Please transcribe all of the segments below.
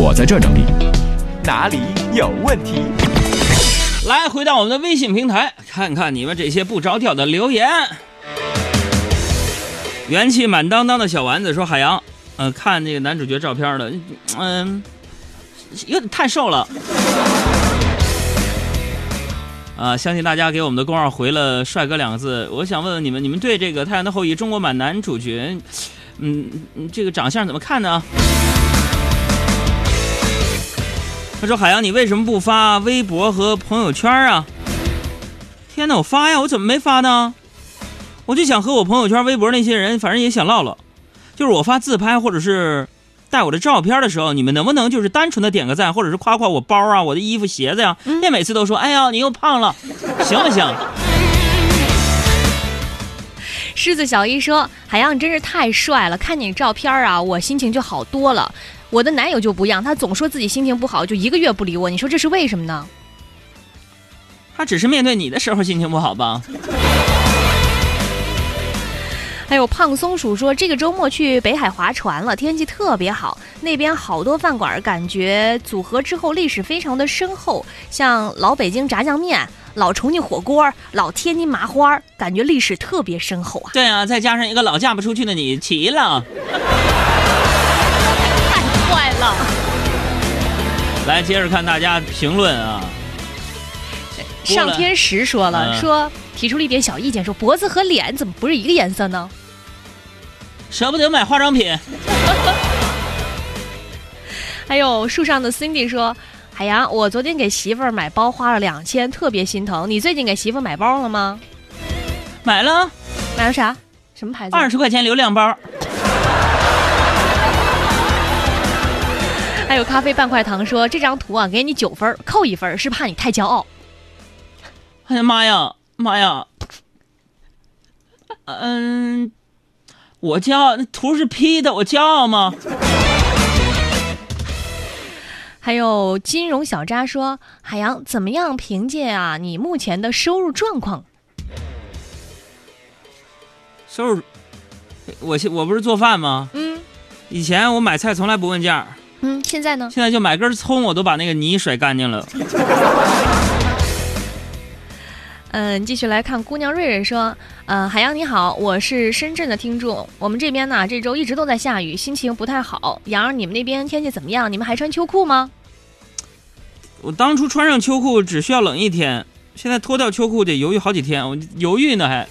我在这儿整理。哪里有问题？来，回到我们的微信平台，看看你们这些不着调的留言。元气满当当的小丸子说：“海洋，嗯、看那个男主角照片了，嗯、有点太瘦了。”啊，相信大家给我们的公号回了“帅哥”两个字。我想问问你们，你们对这个《太阳的后裔》中国版男主角，嗯，嗯这个长相怎么看呢？他说：“海洋，你为什么不发微博和朋友圈啊？”天哪，我发呀，我怎么没发呢？我就想和我朋友圈、微博那些人，反正也想唠唠。就是我发自拍或者是带我的照片的时候，你们能不能就是单纯的点个赞，或者是夸夸我包啊、我的衣服、鞋子呀？别每次都说：“哎呀，你又胖了，行不行狮子小一说：“海洋，你真是太帅了！看你照片啊，我心情就好多了。我的男友就不一样，他总说自己心情不好，就一个月不理我。你说这是为什么呢？？”他只是面对你的时候心情不好吧？还有胖松鼠说，这个周末去北海划船了，天气特别好，那边好多饭馆，感觉组合之后历史非常的深厚，像老北京炸酱面、老重庆火锅、老天津麻花，感觉历史特别深厚啊！对啊，再加上一个老嫁不出去的你，齐了。太坏了！来，接着看大家评论啊。上天石说了，嗯说提出了一点小意见，说脖子和脸怎么不是一个颜色呢？舍不得买化妆品。还有树上的 Cindy 说，海洋，我昨天给媳妇儿买包花了两千，特别心疼。你最近给媳妇儿买包了吗？买了买了啥？什么牌子？二十块钱流量包，还有咖啡半块糖说，这张图啊，给你九分，扣一分，是怕你太骄傲。哎呀妈呀妈呀！嗯，我骄傲，那图是 P 的，我骄傲吗？还有金融小渣说，海洋怎么样凭借啊你目前的收入状况？收入，我现我不是做饭吗？嗯以前我买菜从来不问价，嗯，现在呢？现在就买根葱，我都把那个泥甩干净了。嗯，继续来看姑娘瑞瑞说，呃，海洋你好，我是深圳的听众，我们这边呢这周一直都在下雨，心情不太好。洋儿，你们那边天气怎么样？你们还穿秋裤吗？我当初穿上秋裤只需要冷一天，现在脱掉秋裤得犹豫好几天，我犹豫呢还。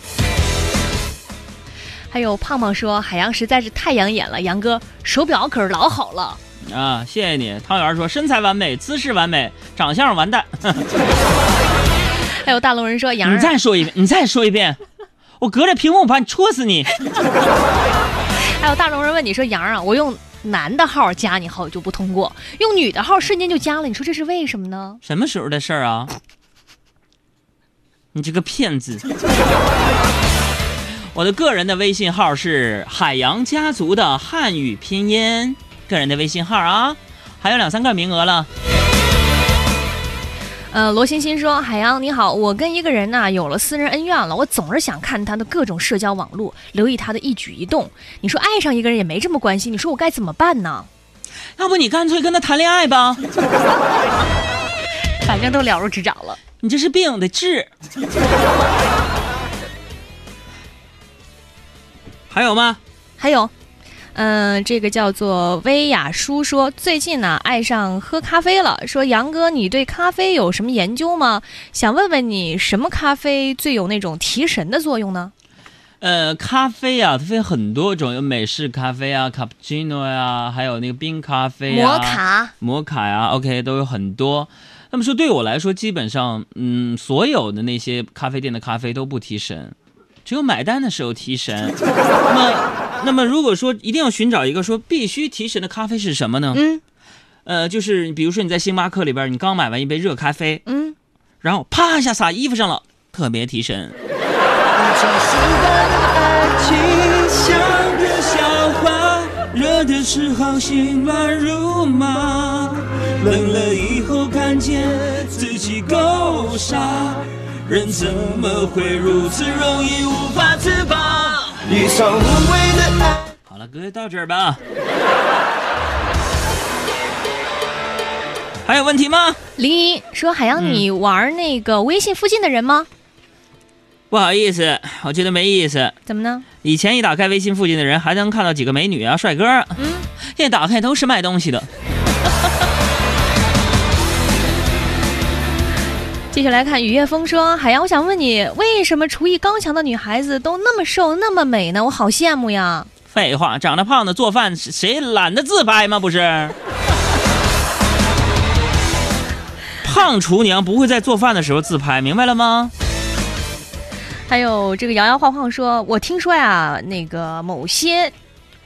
还有胖胖说，海洋实在是太养眼了，杨哥手表可是老好了。啊，谢谢你。汤圆说身材完美，姿势完美，长相完蛋。还有大龙人说，杨你，再说一遍，你再说一遍，我隔着屏幕把你戳死你。还有大龙人问你说，杨啊，我用男的号加你好友就不通过，用女的号瞬间就加了，你说这是为什么呢？什么时候的事儿啊？你这个骗子！我的个人的微信号是海洋家族的汉语拼音，个人的微信号啊，还有两三个名额了。呃，罗欣欣说：“海洋你好，我跟一个人呐、有了私人恩怨了，我总是想看他的各种社交网络，留意他的一举一动。你说爱上一个人也没这么关心，你说我该怎么办呢？要不你干脆跟他谈恋爱吧？反正都了如指掌了。你这是病得治。还有吗？还有，嗯、这个叫做薇雅叔说，最近呢爱上喝咖啡了，说杨哥你对咖啡有什么研究吗？想问问你，什么咖啡最有那种提神的作用呢？呃，咖啡啊，它分很多种，有美式咖啡啊、卡布奇诺呀，还有那个冰咖啡啊、摩卡。摩卡呀，OK 都有很多。那么说，对我来说，基本上，嗯，所有的那些咖啡店的咖啡都不提神，只有买单的时候提神。那么，那么如果说一定要寻找一个说必须提神的咖啡是什么呢？嗯呃，就是比如说你在星巴克里边，你刚买完一杯热咖啡，嗯，然后啪一下洒衣服上了，特别提神。像个笑话，热的时候心乱如麻，冷了以后看见自己够傻，人怎么会如此容易无法自拔？一场无谓的爱。好了，各位到这儿吧。还有问题吗？林一说：“海洋，你玩那个微信附近的人吗？不好意思，我觉得没意思。怎么呢？以前一打开微信附近的人，还能看到几个美女啊、帅哥。嗯，现在打开都是卖东西的。继续来看雨夜风说：“海洋，我想问你，为什么厨艺高强的女孩子都那么瘦、那么美呢？我好羡慕呀！废话，长得胖的做饭谁懒得自拍吗？不是。”胖厨娘不会在做饭的时候自拍，明白了吗？还有这个摇摇晃晃说，我听说呀，那个某些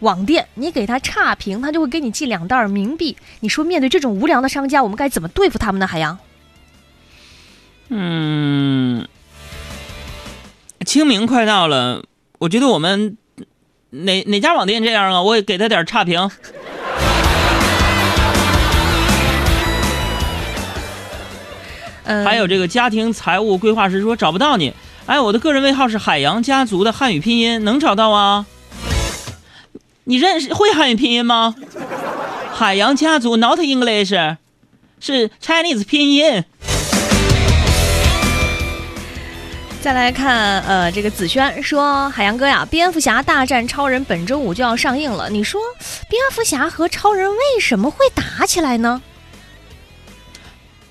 网店，你给他差评，他就会给你寄两袋冥币。你说面对这种无良的商家，我们该怎么对付他们呢？海洋，嗯，清明快到了，我觉得我们哪哪家网店这样啊？我也给他点差评。嗯还有这个家庭财务规划师说找不到你，哎，我的个人微号是海洋家族的汉语拼音，能找到啊？你认识会汉语拼音吗？海洋家族 not English，是 Chinese 拼音。再来看，呃，这个子轩说，海洋哥呀，蝙蝠侠大战超人本周五就要上映了，你说蝙蝠侠和超人为什么会打起来呢？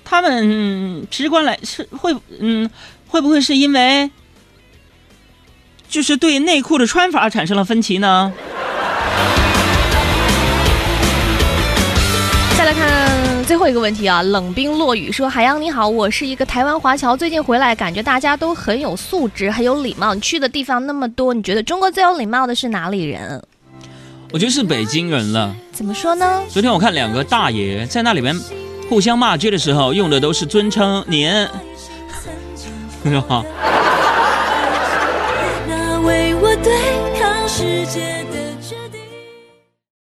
他们直观来是会，嗯，会不会是因为就是对内裤的穿法产生了分歧呢？最后一个问题啊，冷冰落雨说：“海洋你好，我是一个台湾华侨，最近回来感觉大家都很有素质，很有礼貌。你去的地方那么多，你觉得中国最有礼貌的是哪里人？”我觉得是北京人了。怎么说呢？昨天我看两个大爷在那里面。互相骂街的时候用的都是尊称您，是吧？